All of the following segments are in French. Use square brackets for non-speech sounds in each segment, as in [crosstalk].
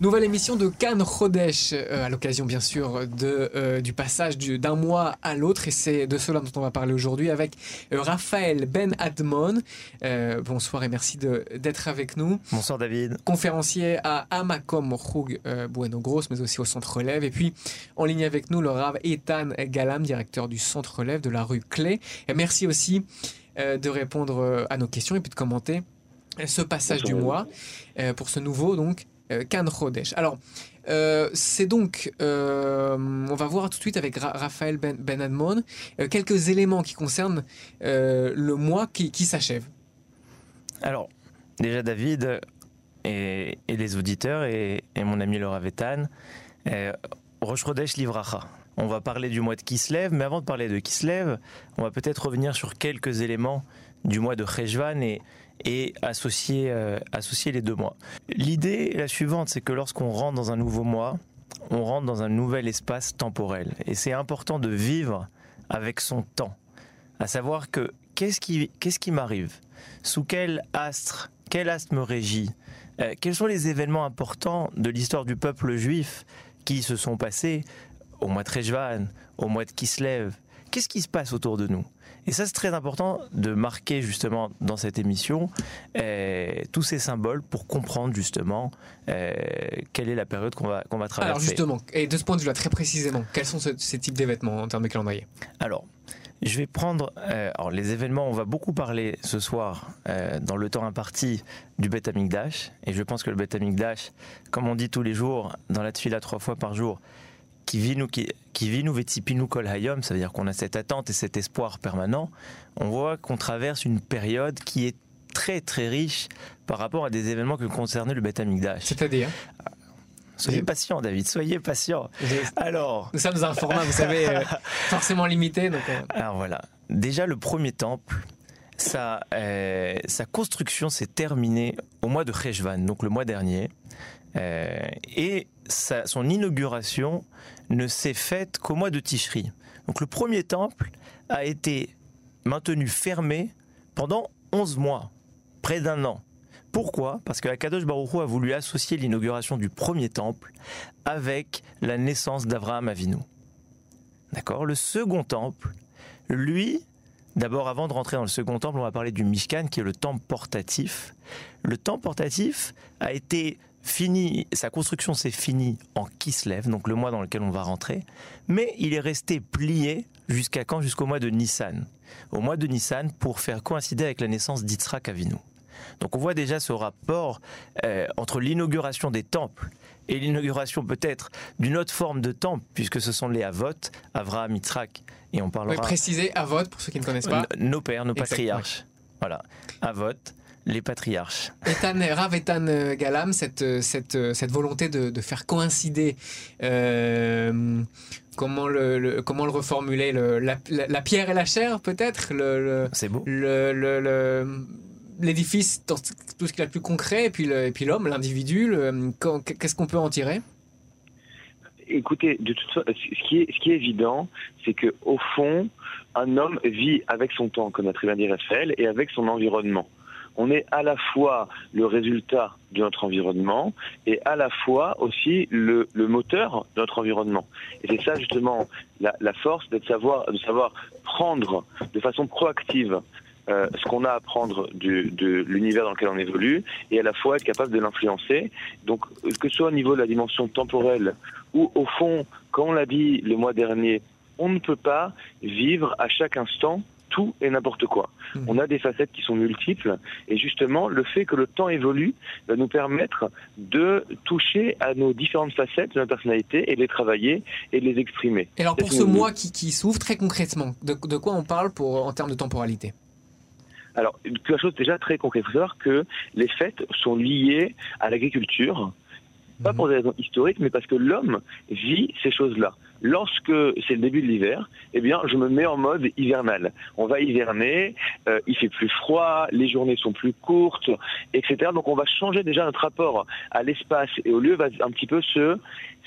Nouvelle émission de Cannes Chodesh, euh, à l'occasion bien sûr de, euh, du passage d'un mois à l'autre, et c'est de cela dont on va parler aujourd'hui avec euh, Raphaël Ben Admon. bonsoir et merci d'être avec nous. Bonsoir David. Conférencier à Amakom Roug Bueno Gros, mais aussi au Centre Relève. Et puis en ligne avec nous, le Rav Ethan Galam, directeur du Centre Relève de la rue Clé. Et merci aussi de répondre à nos questions et puis de commenter ce passage du mois pour ce nouveau donc Euh, Chodesh. Alors, euh, c'est donc, euh, on va voir tout de suite avec Raphaël Ben, ben Admon, quelques éléments qui concernent le mois qui, s'achève. Alors, déjà David et, les auditeurs et, mon ami Laura Vetan, Rosh Chodesh Livracha. On va parler du mois de Kislev, mais avant de parler de Kislev, on va peut-être revenir sur quelques éléments du mois de Cheshvan et, et associer, euh, associer les deux mois. L'idée est la suivante, c'est que lorsqu'on rentre dans un nouveau mois, on rentre dans un nouvel espace temporel. Et c'est important de vivre avec son temps. À savoir que qu'est-ce qui, qui m'arrive? Sous quel astre? Quel astre me régit? Euh, Quels sont les événements importants de l'histoire du peuple juif qui se sont passés au mois de Rejvan, au mois de Kislev? Qu'est-ce qui se passe autour de nous? Et ça, c'est très important de marquer justement dans cette émission euh, tous ces symboles pour comprendre justement euh, quelle est la période qu'on va, qu'on va traverser. Alors justement, et de ce point de vue-là, très précisément, quels sont ces types d'événements en termes de calendrier? Alors, je vais prendre euh, alors les événements. On va beaucoup parler ce soir dans le temps imparti du Bet Amikdash, et je pense que le Bet Amikdash, comme on dit tous les jours dans la tuile trois fois par jour, qui vit nous qui, qui vit nous nous kol hayom, ça veut dire qu'on a cette attente et cet espoir permanent. On voit qu'on traverse une période qui est très très riche par rapport à des événements que concernait le Beth Amikdash. C'est-à-dire Soyez patient, David, soyez patient. Alors. Nous sommes un format, vous savez, euh, [laughs] forcément limité. Donc, euh. Alors voilà. Déjà, le premier temple, sa, euh, sa construction s'est terminée au mois de Cheshvan, donc le mois dernier. Euh, et son inauguration ne s'est faite qu'au mois de Tishri. Donc le premier temple a été maintenu fermé pendant 11 mois, près d'un an. Pourquoi? Parce que Akadosh Baruch a voulu associer l'inauguration du premier temple avec la naissance d'Abraham Avinu. D'accord? Le second temple, lui, d'abord avant de rentrer dans le second temple, on va parler du Mishkan qui est le temple portatif. Le temple portatif a été fini, sa construction s'est finie en Kislev, donc le mois dans lequel on va rentrer, mais il est resté plié jusqu'à quand? Jusqu'au mois de Nissan. Au mois de Nissan pour faire coïncider avec la naissance d'Yitzhak Avinu. Donc on voit déjà ce rapport euh, entre l'inauguration des temples et l'inauguration peut-être d'une autre forme de temple, puisque ce sont les Avot, Avraham, Yitzhak, et on parlera... Oui, préciser Avot, pour ceux qui ne connaissent pas. Nos pères, nos patriarches. Voilà, Avot, les patriarches. Ethan, Rav Ethan euh, Galam, cette, euh, cette, euh, cette volonté de, faire coïncider, comment, le, comment le reformuler, la, pierre et la chair peut-être C'est beau. L'édifice, tout ce qu'il y a de plus concret, et puis, puis l'homme, l'individu, qu'est-ce qu'on peut en tirer? Écoutez, de toute façon, ce qui est, ce qui est évident, c'est que au fond, un homme vit avec son temps, comme a très bien dit Raphaël, et avec son environnement on est à la fois le résultat de notre environnement et à la fois aussi le, moteur de notre environnement. Et c'est ça justement la, force de savoir, de savoir prendre de façon proactive euh, ce qu'on a à prendre de l'univers dans lequel on évolue et à la fois être capable de l'influencer. Donc que ce soit au niveau de la dimension temporelle ou au fond, comme on l'a dit le mois dernier, on ne peut pas vivre à chaque instant tout et n'importe quoi. Hmm. On a des facettes qui sont multiples et justement le fait que le temps évolue va nous permettre de toucher à nos différentes facettes de notre personnalité et de les travailler et de les exprimer. Et alors pour ce mois qui, qui s'ouvre très concrètement, de, quoi on parle pour, en termes de temporalité? Alors, quelque chose déjà très concret. Il faut savoir que les fêtes sont liées à l'agriculture, pas pour des raisons historiques, mais parce que l'homme vit ces choses-là. Lorsque c'est le début de l'hiver, eh bien, je me mets en mode hivernal. On va hiverner, euh, il fait plus froid, les journées sont plus courtes, etc. Donc, on va changer déjà notre rapport à l'espace et au lieu va un petit peu se,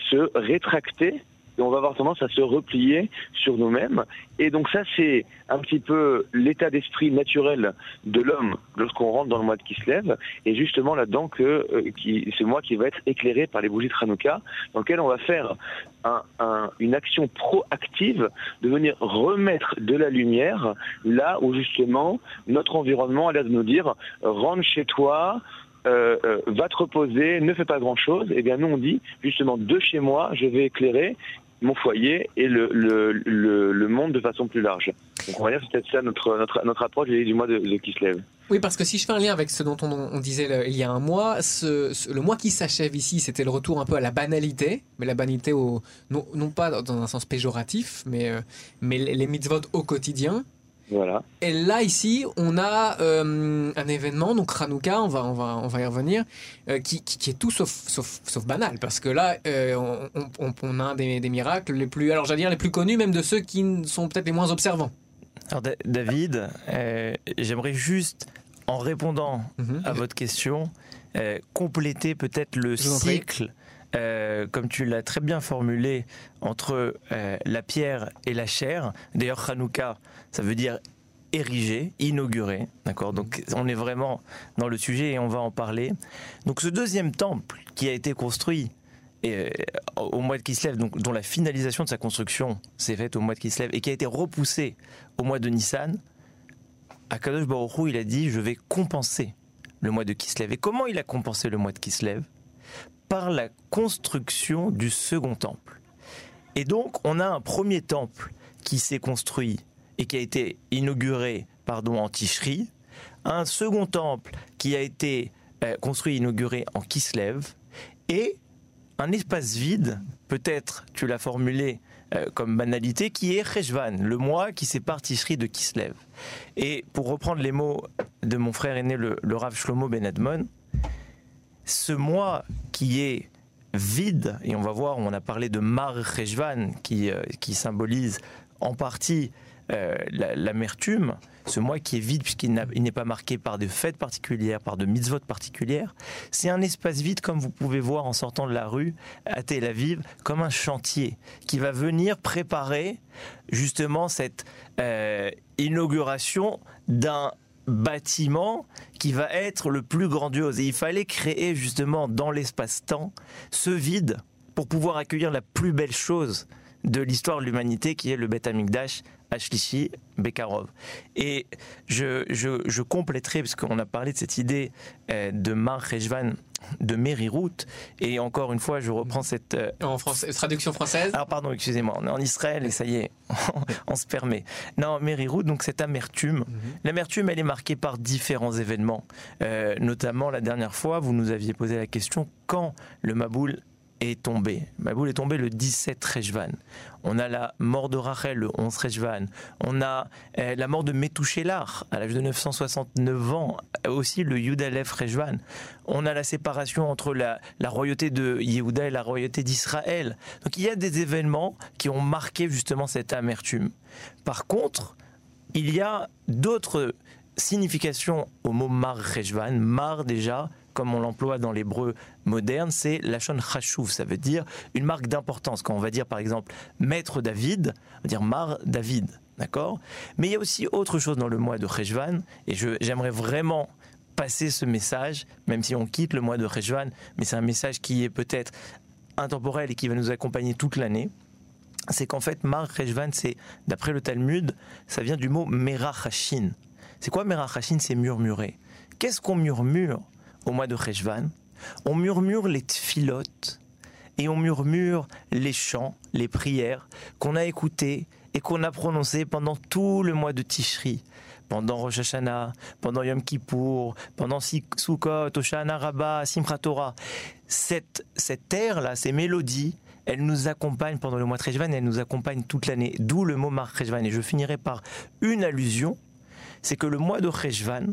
se rétracter on va avoir tendance à se replier sur nous-mêmes. Et donc ça, c'est un petit peu l'état d'esprit naturel de l'homme lorsqu'on rentre dans le mois de Kislev, et justement là-dedans que euh, qui, c'est moi qui va être éclairé par les bougies de Hanouka, dans lequel on va faire un, un, une action proactive de venir remettre de la lumière là où justement notre environnement a l'air de nous dire rentre chez toi, euh, euh, va te reposer, ne fais pas grand-chose, et eh bien nous on dit justement de chez moi, je vais éclairer mon foyer et le, le, le, monde de façon plus large. Donc on va dire c'est peut-être ça notre, notre, notre approche du mois de, de Kislev. Oui, parce que si je fais un lien avec ce dont on, disait il y a un mois, le mois qui s'achève ici, c'était le retour un peu à la banalité, mais la banalité non, pas dans un sens péjoratif, mais, euh, mais les mitzvot au quotidien. Voilà. Et là, ici, on a euh, un événement, donc Hanouka, on va, on va, on va y revenir, euh, qui, qui, qui, est tout sauf, sauf, sauf, banal, parce que là, euh, on, on, on, a des, des, miracles les plus, alors j'allais dire les plus connus, même de ceux qui sont peut-être les moins observants. Alors David, euh, j'aimerais juste, en répondant mm -hmm. à votre question, euh, compléter peut-être le cycle. Euh, comme tu l'as très bien formulé, entre euh, la pierre et la chair. D'ailleurs, Hanouka, ça veut dire érigé, inauguré, d'accord? Donc on est vraiment dans le sujet et on va en parler. Donc ce deuxième temple qui a été construit euh, au mois de Kislev, dont la finalisation de sa construction s'est faite au mois de Kislev et qui a été repoussé au mois de Nissan, Akadosh Baruch Hu, il a dit je vais compenser le mois de Kislev. Et comment il a compensé le mois de Kislev? Par la construction du second temple. Et donc on a un premier temple qui s'est construit et qui a été inauguré pardon, en Tishri, un second temple qui a été euh, construit et inauguré en Kislev, et un espace vide, peut-être tu l'as formulé euh, comme banalité, qui est Rejvan, le mois qui sépare Tishri de Kislev. Et pour reprendre les mots de mon frère aîné, le, le Rav Shlomo Ben ce mois qui est vide, et on va voir, on a parlé de Mar Rejvan, euh, qui symbolise en partie euh, l'amertume, ce mois qui est vide puisqu'il n'est pas marqué par de fêtes particulières, par de mitzvot particulières, c'est un espace vide comme vous pouvez voir en sortant de la rue à Tel Aviv, comme un chantier qui va venir préparer justement cette euh, inauguration d'un bâtiment qui va être le plus grandiose. Et il fallait créer justement dans l'espace-temps ce vide pour pouvoir accueillir la plus belle chose de l'histoire de l'humanité qui est le Beth Amikdash Ashlishi Bekarov. Et je, je, je compléterai, parce qu'on a parlé de cette idée euh, de Mar Rejvan de Mériroute, et encore une fois, je reprends cette... Euh, en français, traduction française Alors pardon, excusez-moi, on est en Israël et ça y est, [laughs] on se permet. Non, Mériroute, donc cette amertume, mm -hmm. l'amertume, elle est marquée par différents événements. Euh, notamment, la dernière fois, vous nous aviez posé la question, quand le Maboul est tombé. Maboul est tombé le 17 Rejvan. On a la mort de Rachel le 11 Rejvan. On a euh, la mort de Metouchelar à l'âge de 969 ans, aussi le Yudalef Rejvan. On a la séparation entre la, la royauté de Yehuda et la royauté d'Israël. Donc il y a des événements qui ont marqué justement cette amertume. Par contre, il y a d'autres significations au mot Mar Rejvan. Mar déjà, comme on l'emploie dans l'hébreu moderne, c'est lachon chashuv, ça veut dire une marque d'importance. Quand on va dire par exemple maître David, on va dire Mar David, d'accord? Mais il y a aussi autre chose dans le mois de Rejvan, et j'aimerais vraiment passer ce message, même si on quitte le mois de Rejvan, mais c'est un message qui est peut-être intemporel et qui va nous accompagner toute l'année. C'est qu'en fait, Mar Rejvan, c'est, d'après le Talmud, ça vient du mot Merachashin. C'est quoi Merachashin? C'est murmurer. Qu'est-ce qu'on murmure? Au mois de Rejvan, on murmure les tfilotes et on murmure les chants, les prières qu'on a écoutées et qu'on a prononcées pendant tout le mois de Tishri, pendant Rosh Hashanah, pendant Yom Kippour, pendant Sukkot, Oshana Rabbah, Simchat Torah. Cette, cette air-là, ces mélodies, elles nous accompagnent pendant le mois de Rejvan elles nous accompagnent toute l'année, d'où le mot Mar Rejvan. Et je finirai par une allusion, c'est que le mois de Rejvan,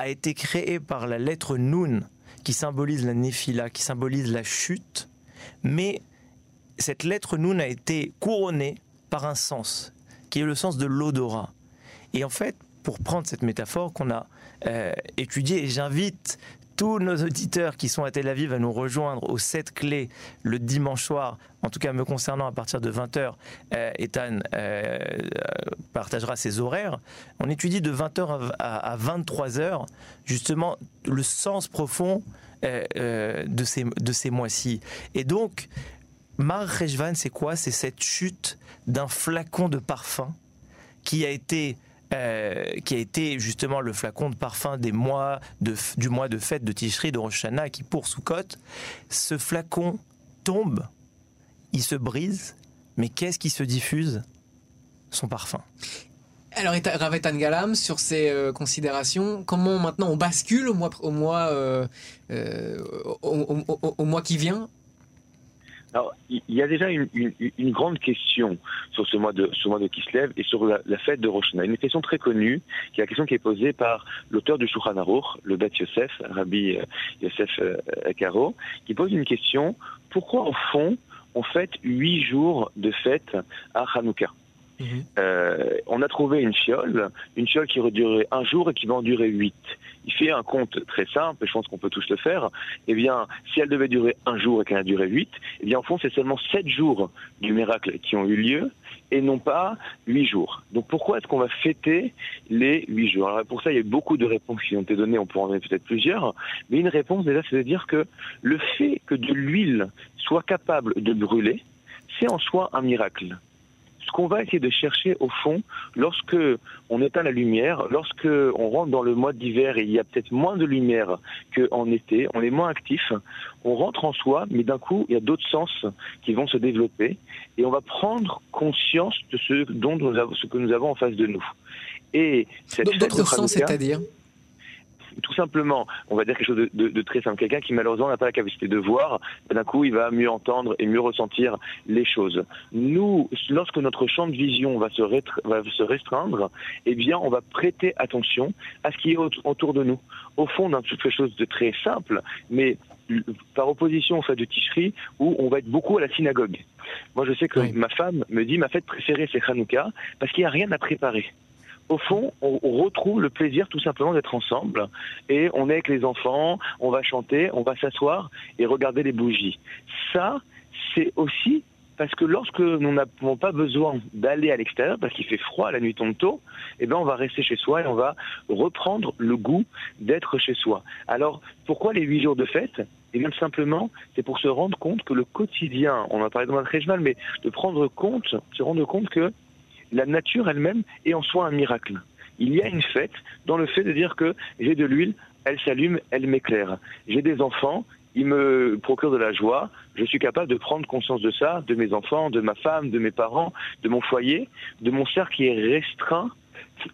a été créé par la lettre Nun, qui symbolise la Néphila, qui symbolise la chute, mais cette lettre Nun a été couronnée par un sens, qui est le sens de l'odorat. Et en fait, pour prendre cette métaphore qu'on a euh, étudiée, et j'invite tous nos auditeurs qui sont à Tel Aviv à nous rejoindre aux 7 clés le dimanche soir. En tout cas, me concernant, à partir de 20h, euh, Ethan euh, partagera ses horaires. On étudie de 20h à, 23h, justement, le sens profond euh, de ces, de ces mois-ci. Et donc, Mar Rejvan, c'est quoi? C'est cette chute d'un flacon de parfum qui a été euh, qui a été justement le flacon de parfum des mois de, du mois de fête de Tishri, de Rosh qui pour Soukot. Ce flacon tombe, il se brise, mais qu'est-ce qui se diffuse? Son parfum. Alors, Ravetan Galam, sur ces euh, considérations, comment maintenant on bascule au mois, au mois, euh, au, mois qui vient alors, il y a déjà une, grande question sur ce mois de ce mois de Kislev et sur la, fête de Rosh Une question très connue, qui est la question qui est posée par l'auteur du Shulchan Aruch, le Beth Yosef, Rabbi euh, Yosef euh, Karo, qui pose une question. Pourquoi au fond on fête huit jours de fête à Hanouka? Mhm. Euh, on a trouvé une fiole, une fiole qui aurait duré un jour et qui va en durer huit. Il fait un compte très simple, je pense qu'on peut tous le faire. Eh bien, si elle devait durer un jour et qu'elle a duré huit, eh bien, au fond, c'est seulement sept jours du miracle qui ont eu lieu et non pas huit jours. Donc, pourquoi est-ce qu'on va fêter les huit jours? Alors, pour ça, il y a beaucoup de réponses qui ont été données, on pourrait en donner peut-être plusieurs, mais une réponse, déjà, c'est de dire que le fait que de l'huile soit capable de brûler, c'est en soi un miracle ce qu'on va essayer de chercher au fond, lorsque on éteint la lumière, lorsque on rentre dans le mois d'hiver et il y a peut-être moins de lumière qu'en été, on est moins actif, on rentre en soi, mais d'un coup, il y a d'autres sens qui vont se développer et on va prendre conscience de ce, dont nous avons, ce que nous avons en face de nous. Et d'autres sens, c'est-à-dire? Tout simplement, on va dire quelque chose de, très simple. Quelqu'un qui malheureusement n'a pas la capacité de voir, d'un coup, il va mieux entendre et mieux ressentir les choses. Nous, lorsque notre champ de vision va se, va se restreindre, eh bien, on va prêter attention à ce qui est autour de nous. Au fond, dans quelque chose de très simple, mais par opposition au fait de Tishri, où on va être beaucoup à la synagogue. Moi, je sais que ma femme me dit ma fête préférée, c'est Hanouka, parce qu'il n'y a rien à préparer au fond, on, retrouve le plaisir tout simplement d'être ensemble et on est avec les enfants, on va chanter, on va s'asseoir et regarder les bougies. Ça, c'est aussi parce que lorsque nous n'avons pas besoin d'aller à l'extérieur, parce qu'il fait froid, la nuit tombe tôt, eh bien on va rester chez soi et on va reprendre le goût d'être chez soi. Alors, pourquoi les huit jours de fête? Et bien simplement, c'est pour se rendre compte que le quotidien, on a parlé de mal, mais de prendre compte, se rendre compte que la nature elle-même est en soi un miracle. Il y a une fête dans le fait de dire que j'ai de l'huile, elle s'allume, elle m'éclaire. J'ai des enfants, ils me procurent de la joie, je suis capable de prendre conscience de ça, de mes enfants, de ma femme, de mes parents, de mon foyer, de mon cercle qui est restreint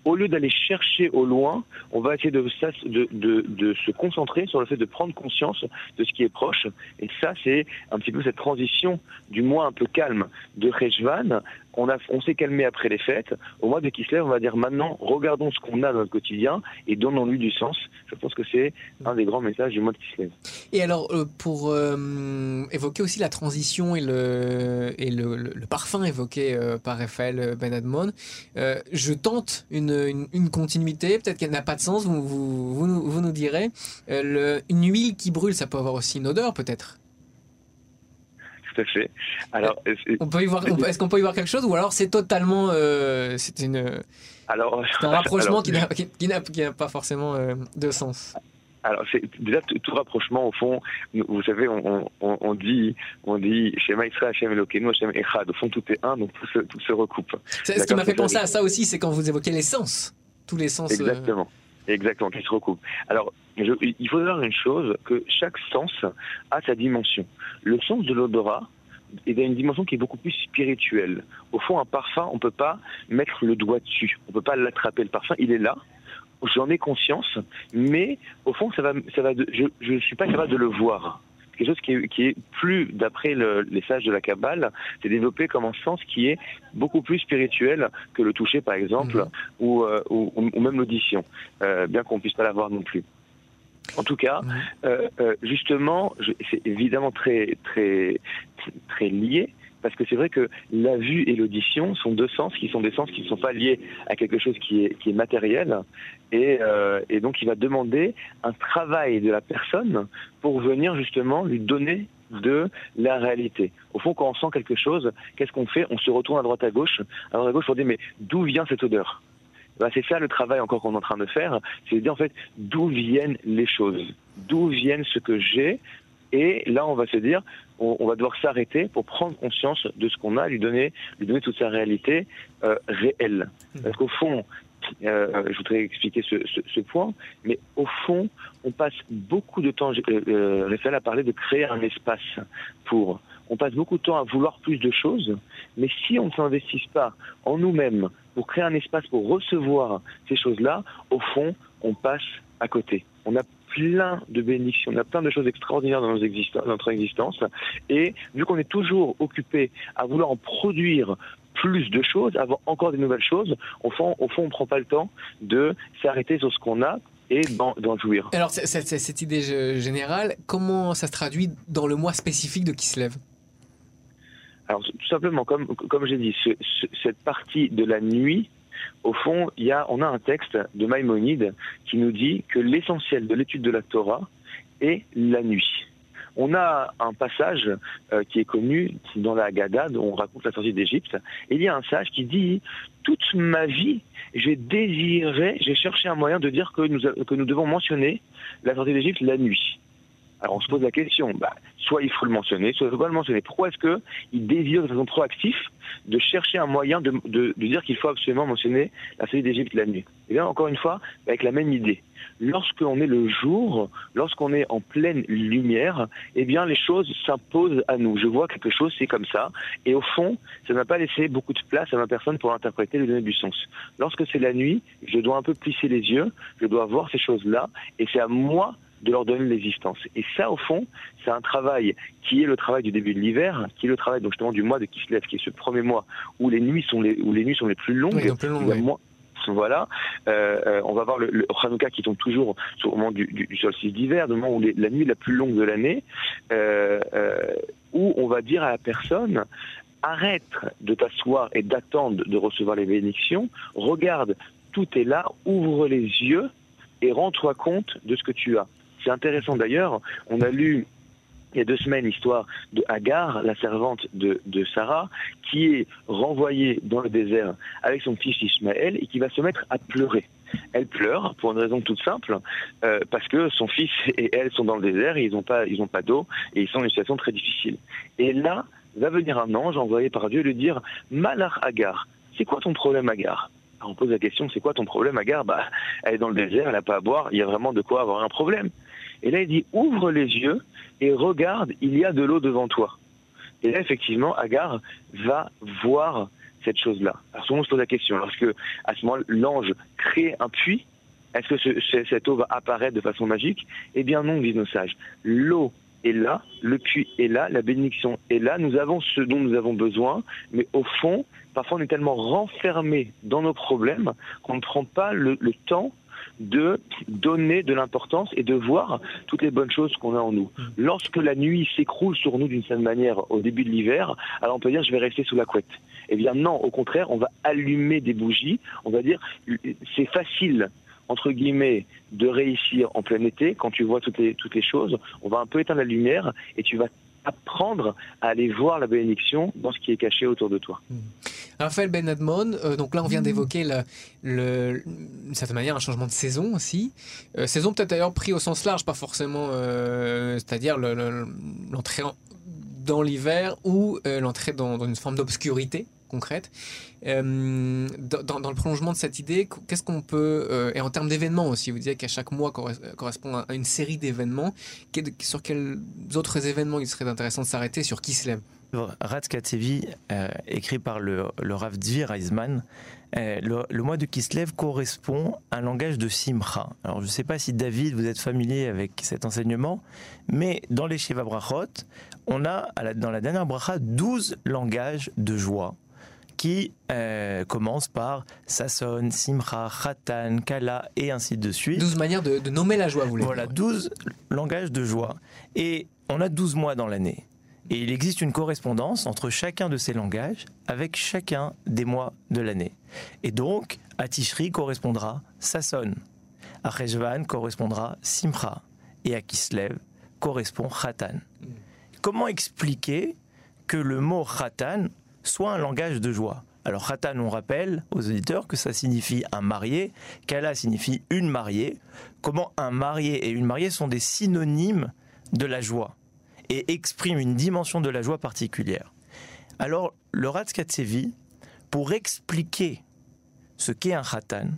au lieu d'aller chercher au loin, on va essayer de, se concentrer sur le fait de prendre conscience de ce qui est proche. Et ça, c'est un petit peu cette transition du mois un peu calme de Rejvan. On, on s'est calmé après les fêtes. Au mois de Kislev, on va dire maintenant, regardons ce qu'on a dans notre quotidien et donnons-lui du sens. Je pense que c'est un des grands messages du mois de Kislev. Et alors, euh, pour euh, évoquer aussi la transition et le, et le, parfum évoqué euh, par Raphaël Ben Admon, je tente continuité, peut-être qu'elle n'a pas de sens, vous, vous, vous, nous, direz. Euh, une huile qui brûle, ça peut avoir aussi une odeur peut-être tout à fait. Alors, euh, on peut y voir, est-ce qu'on peut y voir quelque chose ou alors c'est totalement, euh, c'est une, alors, un rapprochement [laughs] qui n'a pas forcément de sens. Alors, c'est déjà tout, rapprochement au fond. Vous savez, on, on, dit, on dit, Shema Israël, Hashem Elokeinu, Hashem Echad. Au fond, tout est un, donc tout se, tout se recoupe. Ce qui m'a fait penser à ça aussi, c'est quand vous évoquez les sens, tous les sens. Euh, Exactement. Exactement, qui se recoupent. Alors, il faut savoir une chose, que chaque sens a sa dimension. Le sens de l'odorat, est dans une dimension qui est beaucoup plus spirituelle. Au fond, un parfum, on ne peut pas mettre le doigt dessus. On ne peut pas l'attraper. Le parfum, il est là j'en ai conscience, mais au fond, ça va, ça va je ne suis pas capable de le voir. Quelque chose qui est, qui est plus, d'après les sages de la Kabbale, c'est développé comme un sens qui est beaucoup plus spirituel que le toucher, par exemple, mhm. ou, euh, ou, ou, même l'audition, euh, bien qu'on puisse pas l'avoir non plus. En tout cas, mhm. euh, justement, c'est évidemment très, très, très lié parce que c'est vrai que la vue et l'audition sont deux sens qui sont des sens qui ne sont pas liés à quelque chose qui est, matériel, et, euh, et donc il va demander un travail de la personne pour venir justement lui donner de la réalité. Au fond, quand on sent quelque chose, qu'est-ce qu'on fait? On se retourne à droite à gauche, à droite à gauche pour dire mais d'où vient cette odeur? Bah, c'est ça le travail encore qu'on est en train de faire, c'est de dire en fait d'où viennent les choses, d'où viennent ce que j'ai, et là on va se dire, on, va devoir s'arrêter pour prendre conscience de ce qu'on a, lui donner, lui donner toute sa réalité euh, réelle. Mmh. Parce qu'au fond, euh, je voudrais expliquer ce, ce, ce, point, mais au fond, on passe beaucoup de temps, euh, euh, Raphaël a parlé de créer un espace pour, on passe beaucoup de temps à vouloir plus de choses, mais si on ne s'investit pas en nous-mêmes pour créer un espace pour recevoir ces choses-là, au fond, on passe à côté. On a plein de bénédictions, on a plein de choses extraordinaires dans, notre existence, et vu qu'on est toujours occupé à vouloir en produire plus de choses, avoir encore des nouvelles choses, au fond, au fond on ne prend pas le temps de s'arrêter sur ce qu'on a et d'en jouir. Alors, cette, cette idée générale, comment ça se traduit dans le mois spécifique de qui se lève? Alors tout simplement, comme, comme j'ai dit, ce, cette partie de la nuit, au fond, on a un texte de Maïmonide qui nous dit que l'essentiel de l'étude de la Torah est la nuit. On a un passage euh, qui est connu dans la Haggadah, dont on raconte la sortie d'Égypte, il y a un sage qui dit toute ma vie, j'ai désiré, j'ai cherché un moyen de dire que nous devons mentionner la sortie d'Égypte la nuit. Alors on se pose la question, bah, soit il faut le mentionner, soit il ne faut pas le mentionner. Pourquoi est-ce qu'il désire de façon proactive de chercher un moyen de, de, de dire qu'il faut absolument mentionner la sortie d'Égypte la nuit? Et bien encore une fois, avec la même idée. Lorsqu'on est le jour, lorsqu'on est en pleine lumière, eh bien les choses s'imposent à nous. Je vois quelque chose, c'est comme ça. Et au fond, ça n'a pas laissé beaucoup de place à ma personne pour interpréter, lui donner du sens. Lorsque c'est la nuit, je dois un peu plisser les yeux, je dois voir ces choses-là, et c'est à moi de leur donner l'existence. Et ça, au fond, c'est un travail qui est le travail du début de l'hiver, qui est le travail donc justement du mois de Kislev, qui est ce premier mois où les nuits sont les, où les nuits sont les plus longues. voilà, euh, euh, on va voir le, le Hanouka qui tombe toujours au moment du, du, du solstice d'hiver, le moment où les, la nuit la plus longue de l'année, euh, euh, où on va dire à la personne arrête de t'asseoir et d'attendre de recevoir les bénédictions, regarde, tout est là, ouvre les yeux et rends-toi compte de ce que tu as. C'est intéressant d'ailleurs, on a lu il y a deux semaines l'histoire de Agar, la servante de, Sarah, qui est renvoyée dans le désert avec son fils Ishmaël et qui va se mettre à pleurer. Elle pleure pour une raison toute simple, euh, parce que son fils et elle sont dans le désert et ils n'ont pas, pas d'eau et ils sont dans une situation très difficile. Et là, va venir un ange envoyé par Dieu lui dire Malach Agar, c'est quoi ton problème Agar? On pose la question, c'est quoi ton problème, Agar? Bah, elle est dans le désert, elle n'a pas à boire, il y a vraiment de quoi avoir un problème. Et là, il dit, ouvre les yeux et regarde, il y a de l'eau devant toi. Et là, effectivement, Agar va voir cette chose-là. Alors, souvent, on se pose la question, lorsque, à ce moment, l'ange crée un puits, est-ce que ce, cette eau va apparaître de façon magique? Eh bien non, disent nos sages. L'eau est là, le puits est là, la bénédiction est là, nous avons ce dont nous avons besoin, mais au fond, parfois on est tellement renfermé dans nos problèmes qu'on ne prend pas le, le temps de donner de l'importance et de voir toutes les bonnes choses qu'on a en nous. Lorsque la nuit s'écroule sur nous d'une certaine manière au début de l'hiver, alors on peut dire je vais rester sous la couette. Eh bien non, au contraire, on va allumer des bougies, on va dire c'est facile entre guillemets, de réussir en plein été, quand tu vois toutes les, toutes les choses, on va un peu éteindre la lumière et tu vas apprendre à aller voir la bénédiction dans ce qui est caché autour de toi. Mmh. Raphaël Ben Admon, euh, donc là on vient d'évoquer d'une certaine manière un changement de saison aussi. Euh, saison peut-être d'ailleurs pris au sens large, pas forcément, euh, c'est-à-dire l'entrée le, dans l'hiver ou l'entrée dans, une forme d'obscurité concrète. Euh, dans, le prolongement de cette idée, qu'est-ce qu'on peut, euh, et en termes d'événements aussi, vous disiez qu'à chaque mois correspond à une série d'événements, sur quels autres événements il serait intéressant de s'arrêter, sur qui se lève? Euh, écrit par le, le Rav Dvir Eisman, euh, le, le, mois de Kislev correspond à un langage de Simcha. Alors je ne sais pas si David, vous êtes familier avec cet enseignement, mais dans les Sheva Brachot, on a dans la dernière bracha 12 langages de joie qui euh, commence par Sasson, Simcha, Khatan, Kala et ainsi de suite. 12 manières de, de nommer la joie, vous voulez Voilà, 12 langages de joie. Et on a 12 mois dans l'année. Et il existe une correspondance entre chacun de ces langages avec chacun des mois de l'année. Et donc, à Tishri correspondra Sasson, à Rejvan correspondra Simcha, et à Kislev correspond Khatan. Comment expliquer que le mot Khatan soit un langage de joie alors Khatan, on rappelle aux auditeurs que ça signifie un marié, Kala signifie une mariée. Comment un marié et une mariée sont des synonymes de la joie et expriment une dimension de la joie particulière. Alors le Ratskatsevi, pour expliquer ce qu'est un Khatan,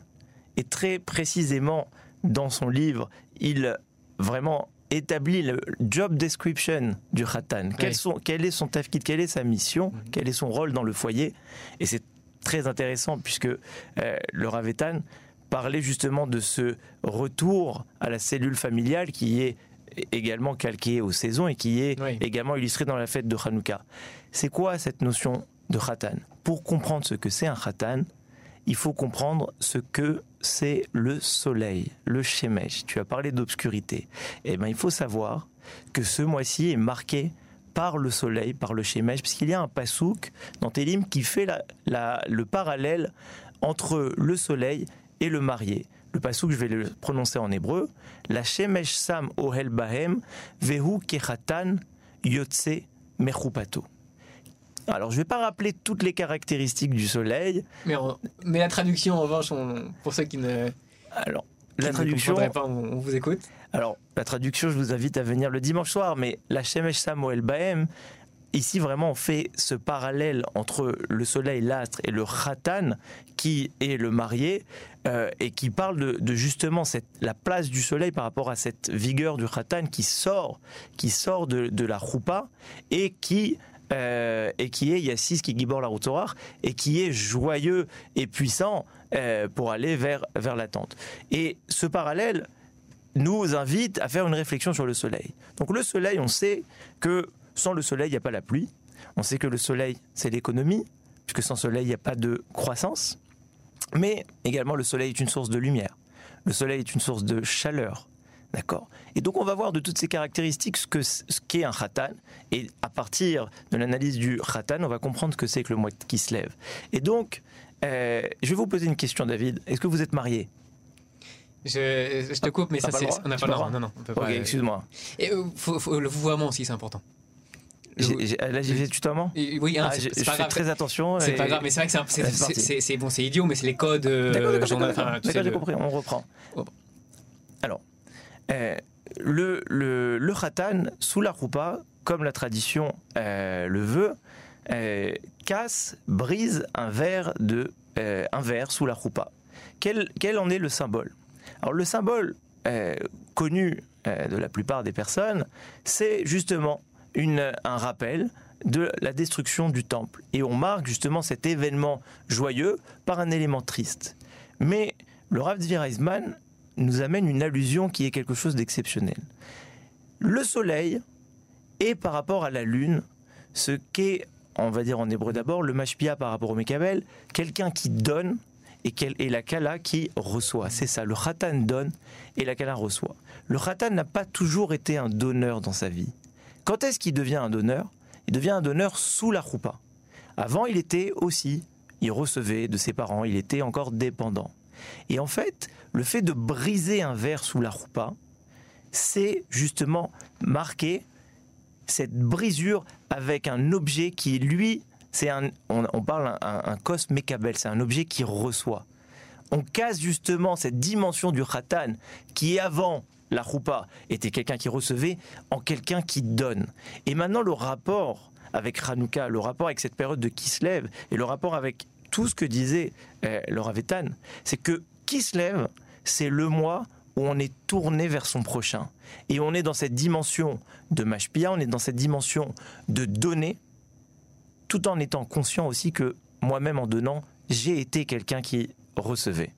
et très précisément dans son livre, il vraiment établit le job description du Khatan. Quel, quel est son tafkid, quelle est sa mission, mhm. quel est son rôle dans le foyer. Et c'est très intéressant puisque euh, le Ravetan parlait justement de ce retour à la cellule familiale qui est également calqué aux saisons et qui est également illustré dans la fête de Hanouka. C'est quoi cette notion de Khatan? Pour comprendre ce que c'est un Khatan, il faut comprendre ce que c'est le soleil, le Shemesh. Tu as parlé d'obscurité. Eh bien, il faut savoir que ce mois-ci est marqué par le soleil, par le Shemesh, puisqu'il y a un pasouk dans Télim qui fait le parallèle entre le soleil et le marié. Le pasouk, je vais le prononcer en hébreu. La Shemesh Sam Ohel Bahem, Vehu Kechatan Yotse Mechupato. Alors, je ne vais pas rappeler toutes les caractéristiques du soleil. Mais, mais la traduction, en revanche, pour ceux qui ne. Alors, la traduction. Pas, on, vous écoute. Alors, la traduction, je vous invite à venir le dimanche soir, mais la Shemesh Samuel Bahem, ici vraiment on fait ce parallèle entre le soleil, l'astre et le khatan qui est le marié euh, et qui parle de, justement cette, la place du soleil par rapport à cette vigueur du khatan qui sort, qui sort de, de la choupa et qui euh, et qui est Yassis qui gibor la route et qui est joyeux et puissant euh, pour aller vers, vers l'attente. Et ce parallèle nous invite à faire une réflexion sur le soleil. Donc le soleil, on sait que sans le soleil, il n'y a pas la pluie. On sait que le soleil, c'est l'économie, puisque sans soleil, il n'y a pas de croissance. Mais également, le soleil est une source de lumière. Le soleil est une source de chaleur. D'accord Et donc on va voir de toutes ces caractéristiques ce qu'est ce un khatan. Et à partir de l'analyse du khatan, on va comprendre ce que c'est que le mois qui se lève. Et donc, euh, je vais vous poser une question, David. Est-ce que vous êtes marié? Je, te coupe, mais ça, c'est. On n'a pas le droit. Non, non, Ok, excuse-moi. Et euh, le vouvoiement aussi, c'est important. là, j'ai fait tutoiement? Oui, hein, ah, je, fais très attention. C'est pas grave, mais c'est vrai que c'est bon, c'est idiot, mais c'est les codes. Euh, D'accord, j'ai compris, on reprend. Oh. Alors, euh, le, le, le khatan, sous la roupa, comme la tradition euh, le veut, euh, casse, brise un verre, de, un verre sous la roupa. Quel, quel, en est le symbole? Alors le symbole connu de la plupart des personnes, c'est justement une, un rappel de la destruction du temple. Et on marque justement cet événement joyeux par un élément triste. Mais le Rav nous amène une allusion qui est quelque chose d'exceptionnel. Le soleil est par rapport à la lune ce qu'est, on va dire en hébreu d'abord, le mashpia par rapport au Mekabel, quelqu'un qui donne et, et la kala qui reçoit. C'est ça, le khatan donne et la kala reçoit. Le khatan n'a pas toujours été un donneur dans sa vie. Quand est-ce qu'il devient un donneur? Il devient un donneur sous la choupa. Avant, il était aussi, il recevait de ses parents, il était encore dépendant. Et en fait, le fait de briser un verre sous la roupa, c'est justement marquer cette brisure avec un objet qui, lui, c'est un, on, parle un, un c'est un objet qui reçoit. On casse justement cette dimension du khatan qui avant la roupa était quelqu'un qui recevait en quelqu'un qui donne. Et maintenant le rapport avec Hanouka, le rapport avec cette période de Kislev et le rapport avec tout ce que disait euh, Laura Vétan, c'est que qui se lève, c'est le mois où on est tourné vers son prochain. Et on est dans cette dimension de mashpia, on est dans cette dimension de donner, tout en étant conscient aussi que moi-même en donnant, j'ai été quelqu'un qui recevait.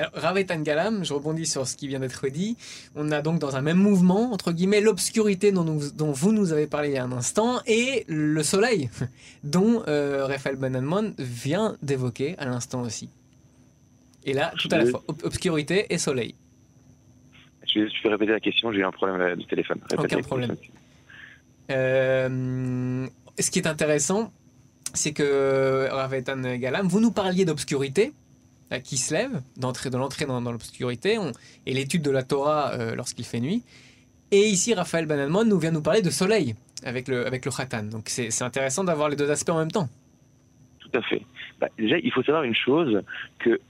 Alors, Ravetan Galam, je rebondis sur ce qui vient d'être dit. On a donc dans un même mouvement, entre guillemets, l'obscurité dont, vous nous avez parlé il y a un instant et le soleil, [laughs] dont euh, Raphaël Bananman vient d'évoquer à l'instant aussi. Et là, tout à la fois, obscurité et soleil. Je vais, répéter la question, j'ai eu un problème de téléphone. Aucun problème. Euh, ce qui est intéressant, c'est que Ravetan Galam, vous nous parliez d'obscurité euh, qui se lève, d'entrer, de l'entrée dans, l'obscurité, et l'étude de la Torah euh, lorsqu'il fait nuit. Et ici, Raphaël Banalmon nous vient nous parler de soleil avec le, avec le Khatan. Donc c'est intéressant d'avoir les deux aspects en même temps. Tout à fait. Bah, déjà, il faut savoir une chose, que,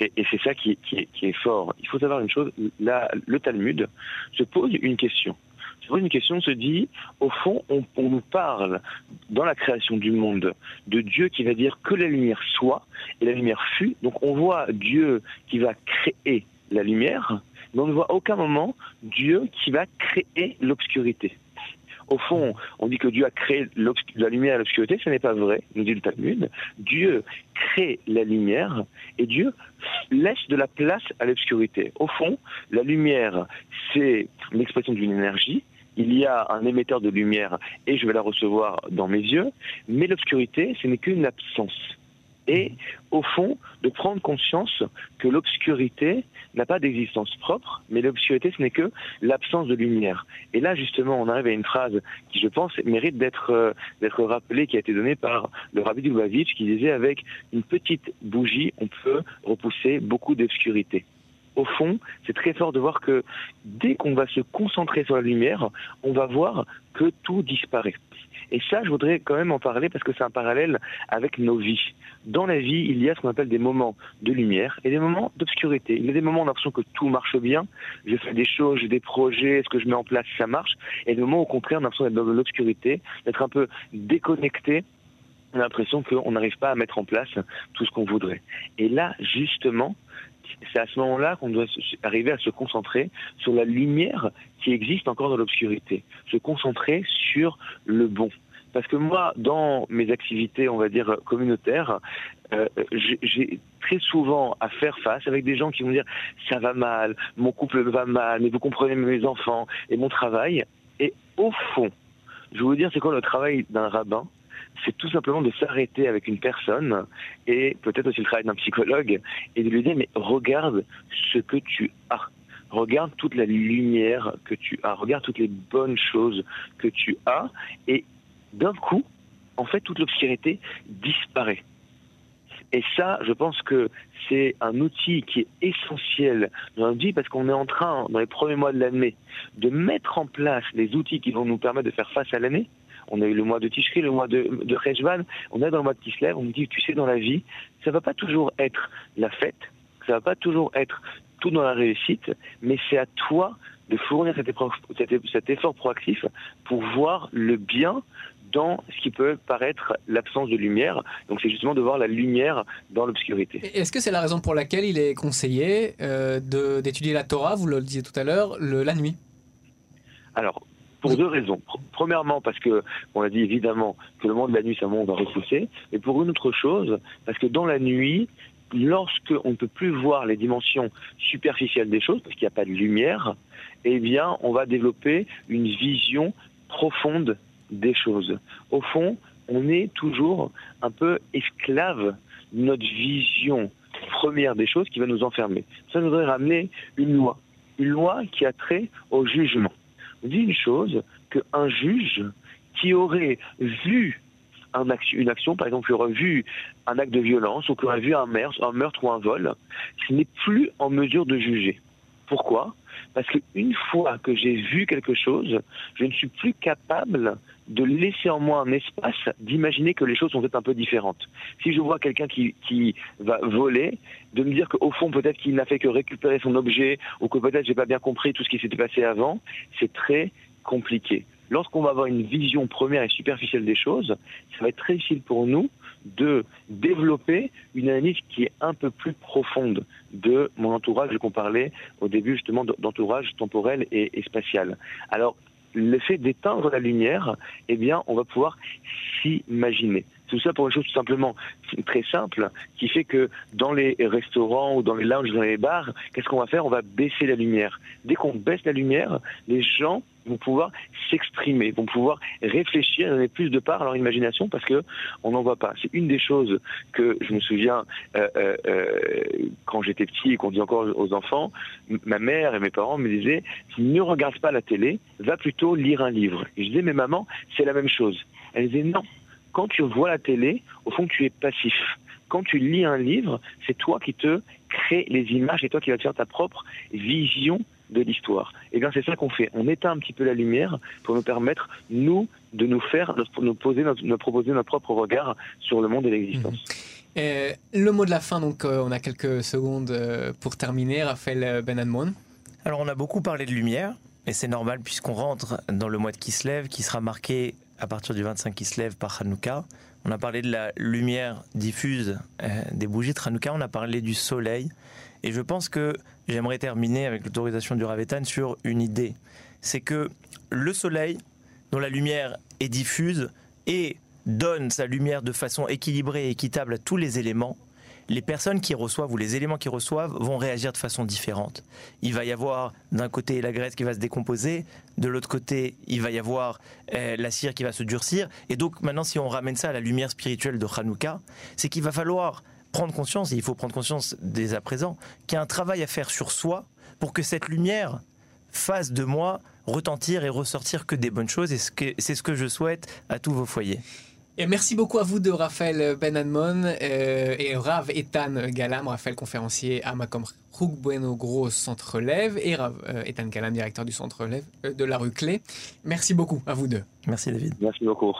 et, c'est ça qui, qui, qui, est fort, il faut savoir une chose, là, le Talmud se pose une question une question, se dit, au fond, on, nous parle dans la création du monde de Dieu qui va dire que la lumière soit et la lumière fut. Donc on voit Dieu qui va créer la lumière, mais on ne voit à aucun moment Dieu qui va créer l'obscurité. Au fond, on dit que Dieu a créé la lumière et l'obscurité, ce n'est pas vrai, nous dit le Talmud. Dieu crée la lumière et Dieu laisse de la place à l'obscurité. Au fond, la lumière, c'est l'expression d'une énergie, il y a un émetteur de lumière et je vais la recevoir dans mes yeux, mais l'obscurité, ce n'est qu'une absence. Et au fond, de prendre conscience que l'obscurité n'a pas d'existence propre, mais l'obscurité, ce n'est que l'absence de lumière. Et là, justement, on arrive à une phrase qui, je pense, mérite d'être euh, d'être rappelée, qui a été donnée par le rabbi Lubavitch, qui disait avec une petite bougie, on peut repousser beaucoup d'obscurité au fond, c'est très fort de voir que dès qu'on va se concentrer sur la lumière, on va voir que tout disparaît. Et ça, je voudrais quand même en parler parce que c'est un parallèle avec nos vies. Dans la vie, il y a ce qu'on appelle des moments de lumière et des moments d'obscurité. Il y a des moments où on a l'impression que tout marche bien, je fais des choses, j'ai des projets, ce que je mets en place, ça marche. Et des moments au contraire, on a l'impression d'être dans l'obscurité, d'être un peu déconnecté on a l'impression qu'on n'arrive pas à mettre en place tout ce qu'on voudrait. Et là, justement, c'est à ce moment-là qu'on doit arriver à se concentrer sur la lumière qui existe encore dans l'obscurité, se concentrer sur le bon. Parce que moi, dans mes activités, on va dire communautaires, euh, j'ai très souvent à faire face avec des gens qui vont dire ça va mal, mon couple va mal, mais vous comprenez mes enfants et mon travail. Et au fond, je vais vous dire c'est quoi le travail d'un rabbin c'est tout simplement de s'arrêter avec une personne et peut-être aussi le travail d'un psychologue et de lui dire mais regarde ce que tu as. Regarde toute la lumière que tu as, regarde toutes les bonnes choses que tu as et d'un coup, en fait, toute l'obscurité disparaît. Et ça, je pense que c'est un outil qui est essentiel dans notre vie parce qu'on est en train, dans les premiers mois de l'année, de mettre en place les outils qui vont nous permettre de faire face à l'année, on a eu le mois de Tishri, le mois de, de on est dans le mois de Kislev, on me dit, tu sais, dans la vie, ça va pas toujours être la fête, ça va pas toujours être tout dans la réussite, mais c'est à toi de fournir cet effort, cet effort proactif pour voir le bien dans ce qui peut paraître l'absence de lumière. Donc c'est justement de voir la lumière dans l'obscurité. Est-ce que c'est la raison pour laquelle il est conseillé euh, d'étudier la Torah, vous le disiez tout à l'heure, la nuit? Alors, pour deux raisons. Premièrement, parce que, on a dit évidemment que le monde de la nuit, c'est un monde va repousser. Et pour une autre chose, parce que dans la nuit, lorsque on ne peut plus voir les dimensions superficielles des choses, parce qu'il n'y a pas de lumière, eh bien, on va développer une vision profonde des choses. Au fond, on est toujours un peu esclave de notre vision première des choses qui va nous enfermer. Ça nous voudrait ramener une loi, une loi qui a trait au jugement dit une chose, qu'un juge qui aurait vu un une action, par exemple, qui aurait vu un acte de violence ou qui aurait vu un meurtre, un meurtre ou un vol, ce n'est plus en mesure de juger. Pourquoi? Parce qu'une fois que j'ai vu quelque chose, je ne suis plus capable de laisser en moi un espace d'imaginer que les choses sont peut-être un peu différentes. Si je vois quelqu'un qui, va voler, de me dire qu'au fond peut-être qu'il n'a fait que récupérer son objet ou que peut-être j'ai pas bien compris tout ce qui s'était passé avant, c'est très compliqué. Lorsqu'on va avoir une vision première et superficielle des choses, ça va être très difficile pour nous de développer une analyse qui est un peu plus profonde de mon entourage qu'on parlait au début justement d'entourage temporel et, et spatial. Alors le fait d'éteindre la lumière, eh bien, on va pouvoir s'imaginer. Tout ça pour une chose tout simplement très simple, qui fait que dans les restaurants ou dans les lounges, dans les bars, qu'est-ce qu'on va faire? On va baisser la lumière. Dès qu'on baisse la lumière, les gens vont pouvoir s'exprimer, vont pouvoir réfléchir, donner plus de part à leur imagination parce que on n'en voit pas. C'est une des choses que je me souviens euh, euh, euh, quand j'étais petit et qu'on dit encore aux enfants. Ma mère et mes parents me disaient ne regarde pas la télé, va plutôt lire un livre. Je disais mais maman, c'est la même chose. Elle disait non. Quand tu vois la télé, au fond tu es passif. Quand tu lis un livre, c'est toi qui te crée les images et toi qui vas te faire ta propre vision de l'histoire. Et bien c'est ça qu'on fait. On éteint un petit peu la lumière pour nous permettre, nous, de nous faire, de nous, poser notre, nous proposer notre propre regard sur le monde et l'existence. Mhm. le mot de la fin, donc euh, on a quelques secondes euh, pour terminer. Raphaël Benadmon. Alors on a beaucoup parlé de lumière, et c'est normal puisqu'on rentre dans le mois de Kislev qui sera marqué à partir du 25 Kislev par Hanouka. On a parlé de la lumière diffuse euh, des bougies de Hanouka, on a parlé du soleil. Et je pense que j'aimerais terminer avec l'autorisation du Ravetan sur une idée. C'est que le soleil, dont la lumière est diffuse et donne sa lumière de façon équilibrée et équitable à tous les éléments, les personnes qui reçoivent ou les éléments qui reçoivent vont réagir de façon différente. Il va y avoir d'un côté la graisse qui va se décomposer, de l'autre côté il va y avoir euh, la cire qui va se durcir. Et donc maintenant si on ramène ça à la lumière spirituelle de Hanouka, c'est qu'il va falloir prendre conscience, et il faut prendre conscience dès à présent, qu'il y a un travail à faire sur soi pour que cette lumière fasse de moi retentir et ressortir que des bonnes choses. Et c'est ce que je souhaite à tous vos foyers. Et merci beaucoup à vous de Raphaël Benadmon euh, et Rav Ethan Galam, Raphaël conférencier à Macom Rouk Bueno Gros Centre Relève et Rav euh, Ethan Galam, directeur du Centre Relève euh, de la rue Clé. Merci beaucoup à vous deux. Merci David. Merci beaucoup.